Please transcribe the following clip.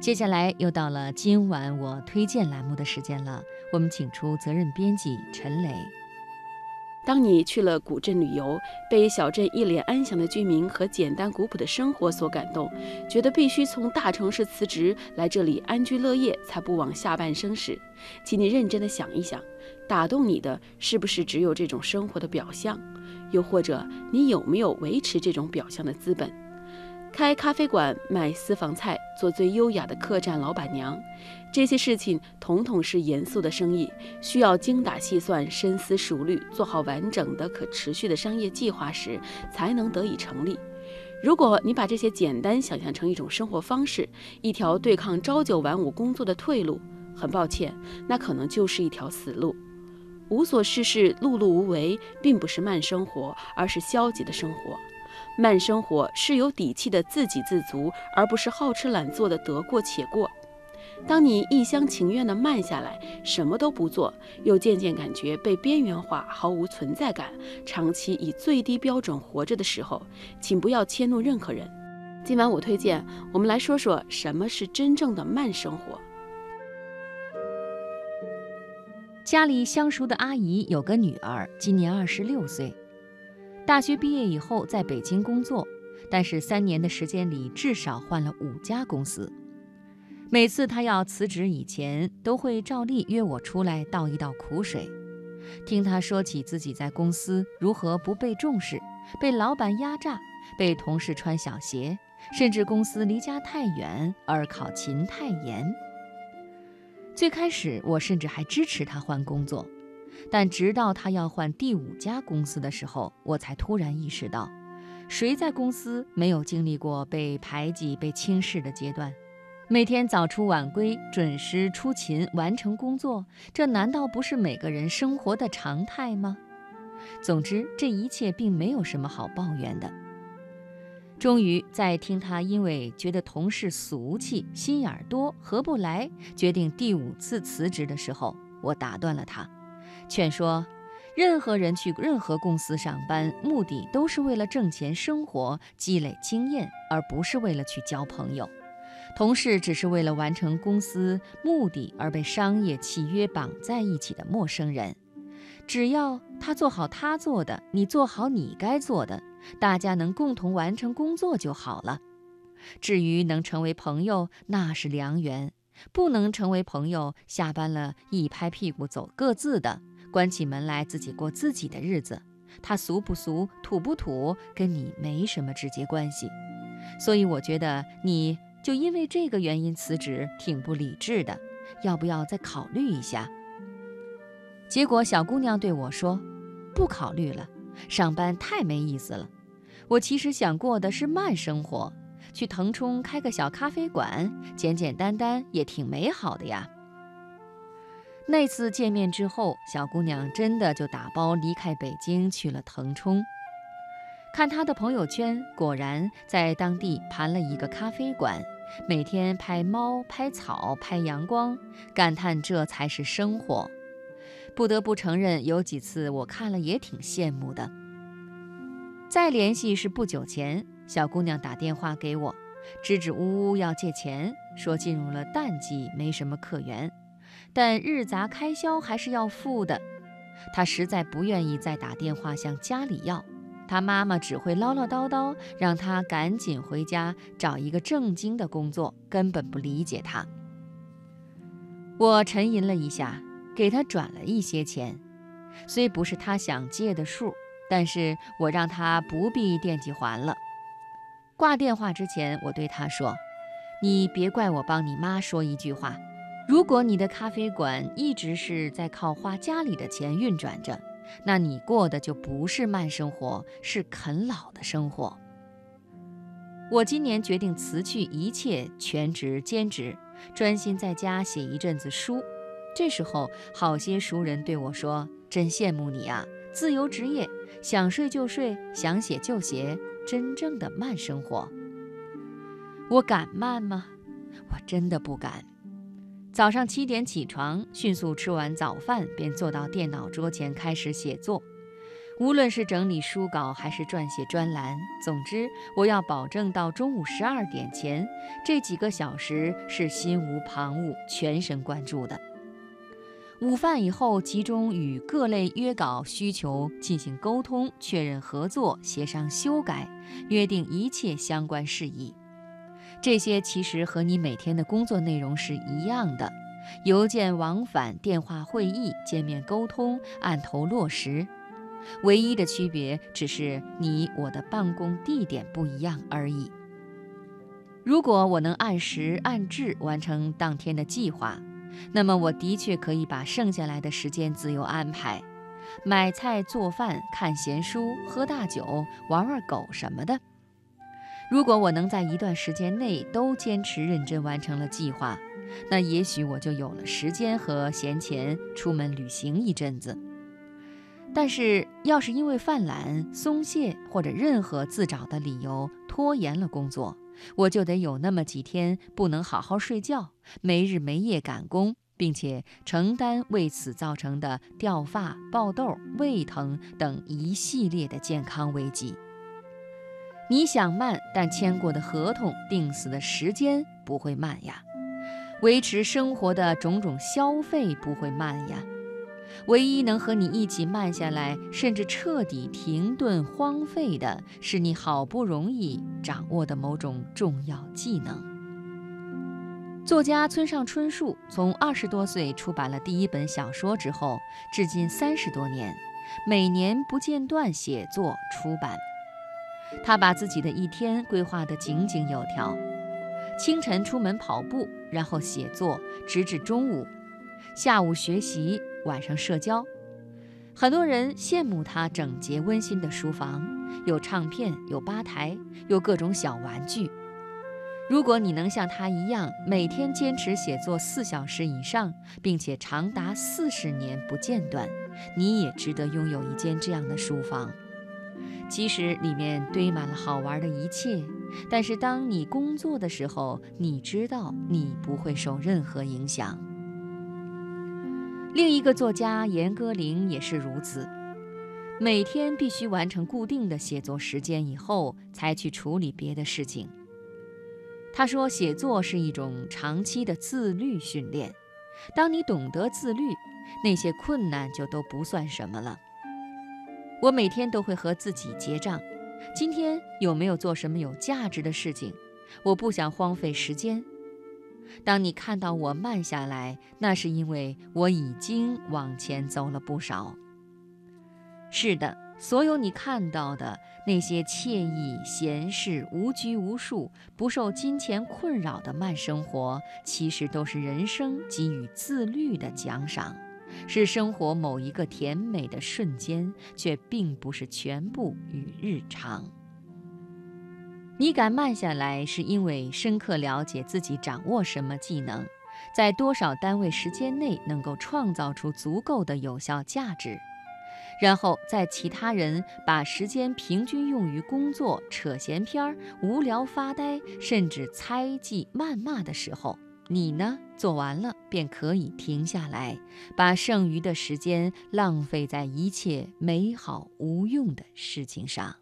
接下来又到了今晚我推荐栏目的时间了，我们请出责任编辑陈雷。当你去了古镇旅游，被小镇一脸安详的居民和简单古朴的生活所感动，觉得必须从大城市辞职来这里安居乐业，才不枉下半生时，请你认真的想一想，打动你的是不是只有这种生活的表象？又或者你有没有维持这种表象的资本？开咖啡馆、卖私房菜、做最优雅的客栈老板娘，这些事情统统是严肃的生意，需要精打细算、深思熟虑，做好完整的、可持续的商业计划时，才能得以成立。如果你把这些简单想象成一种生活方式，一条对抗朝九晚五工作的退路，很抱歉，那可能就是一条死路。无所事事、碌碌无为，并不是慢生活，而是消极的生活。慢生活是有底气的自给自足，而不是好吃懒做的得过且过。当你一厢情愿地慢下来，什么都不做，又渐渐感觉被边缘化、毫无存在感，长期以最低标准活着的时候，请不要迁怒任何人。今晚我推荐我们来说说什么是真正的慢生活。家里相熟的阿姨有个女儿，今年二十六岁。大学毕业以后，在北京工作，但是三年的时间里至少换了五家公司。每次他要辞职以前，都会照例约我出来倒一倒苦水，听他说起自己在公司如何不被重视，被老板压榨，被同事穿小鞋，甚至公司离家太远而考勤太严。最开始，我甚至还支持他换工作。但直到他要换第五家公司的时候，我才突然意识到，谁在公司没有经历过被排挤、被轻视的阶段？每天早出晚归、准时出勤完成工作，这难道不是每个人生活的常态吗？总之，这一切并没有什么好抱怨的。终于在听他因为觉得同事俗气、心眼多、合不来，决定第五次辞职的时候，我打断了他。劝说，任何人去任何公司上班，目的都是为了挣钱生活、积累经验，而不是为了去交朋友。同事只是为了完成公司目的而被商业契约绑在一起的陌生人。只要他做好他做的，你做好你该做的，大家能共同完成工作就好了。至于能成为朋友，那是良缘；不能成为朋友，下班了一拍屁股走各自的。关起门来自己过自己的日子，他俗不俗、土不土，跟你没什么直接关系。所以我觉得你就因为这个原因辞职，挺不理智的。要不要再考虑一下？结果小姑娘对我说：“不考虑了，上班太没意思了。我其实想过的是慢生活，去腾冲开个小咖啡馆，简简单单也挺美好的呀。”那次见面之后，小姑娘真的就打包离开北京去了腾冲。看她的朋友圈，果然在当地盘了一个咖啡馆，每天拍猫、拍草、拍阳光，感叹这才是生活。不得不承认，有几次我看了也挺羡慕的。再联系是不久前，小姑娘打电话给我，支支吾吾要借钱，说进入了淡季，没什么客源。但日杂开销还是要付的，他实在不愿意再打电话向家里要，他妈妈只会唠唠叨叨，让他赶紧回家找一个正经的工作，根本不理解他。我沉吟了一下，给他转了一些钱，虽不是他想借的数，但是我让他不必惦记还了。挂电话之前，我对他说：“你别怪我帮你妈说一句话。”如果你的咖啡馆一直是在靠花家里的钱运转着，那你过的就不是慢生活，是啃老的生活。我今年决定辞去一切全职兼职，专心在家写一阵子书。这时候，好些熟人对我说：“真羡慕你啊，自由职业，想睡就睡，想写就写，真正的慢生活。”我敢慢吗？我真的不敢。早上七点起床，迅速吃完早饭，便坐到电脑桌前开始写作。无论是整理书稿还是撰写专栏，总之，我要保证到中午十二点前这几个小时是心无旁骛、全神贯注的。午饭以后，集中与各类约稿需求进行沟通，确认合作，协商修改，约定一切相关事宜。这些其实和你每天的工作内容是一样的，邮件往返、电话会议、见面沟通，按头落实。唯一的区别只是你我的办公地点不一样而已。如果我能按时按质完成当天的计划，那么我的确可以把剩下来的时间自由安排，买菜、做饭、看闲书、喝大酒、玩玩狗什么的。如果我能在一段时间内都坚持认真完成了计划，那也许我就有了时间和闲钱出门旅行一阵子。但是，要是因为犯懒、松懈或者任何自找的理由拖延了工作，我就得有那么几天不能好好睡觉，没日没夜赶工，并且承担为此造成的掉发、爆痘、胃疼等一系列的健康危机。你想慢，但签过的合同、定死的时间不会慢呀；维持生活的种种消费不会慢呀。唯一能和你一起慢下来，甚至彻底停顿荒废的，是你好不容易掌握的某种重要技能。作家村上春树从二十多岁出版了第一本小说之后，至今三十多年，每年不间断写作出版。他把自己的一天规划得井井有条：清晨出门跑步，然后写作，直至中午；下午学习。晚上社交，很多人羡慕他整洁温馨的书房，有唱片，有吧台，有各种小玩具。如果你能像他一样，每天坚持写作四小时以上，并且长达四十年不间断，你也值得拥有一间这样的书房。其实里面堆满了好玩的一切，但是当你工作的时候，你知道你不会受任何影响。另一个作家严歌苓也是如此，每天必须完成固定的写作时间以后，才去处理别的事情。他说，写作是一种长期的自律训练。当你懂得自律，那些困难就都不算什么了。我每天都会和自己结账，今天有没有做什么有价值的事情？我不想荒废时间。当你看到我慢下来，那是因为我已经往前走了不少。是的，所有你看到的那些惬意、闲适、无拘无束、不受金钱困扰的慢生活，其实都是人生给予自律的奖赏，是生活某一个甜美的瞬间，却并不是全部与日常。你敢慢下来，是因为深刻了解自己掌握什么技能，在多少单位时间内能够创造出足够的有效价值，然后在其他人把时间平均用于工作、扯闲篇儿、无聊发呆，甚至猜忌、谩骂的时候，你呢做完了便可以停下来，把剩余的时间浪费在一切美好无用的事情上。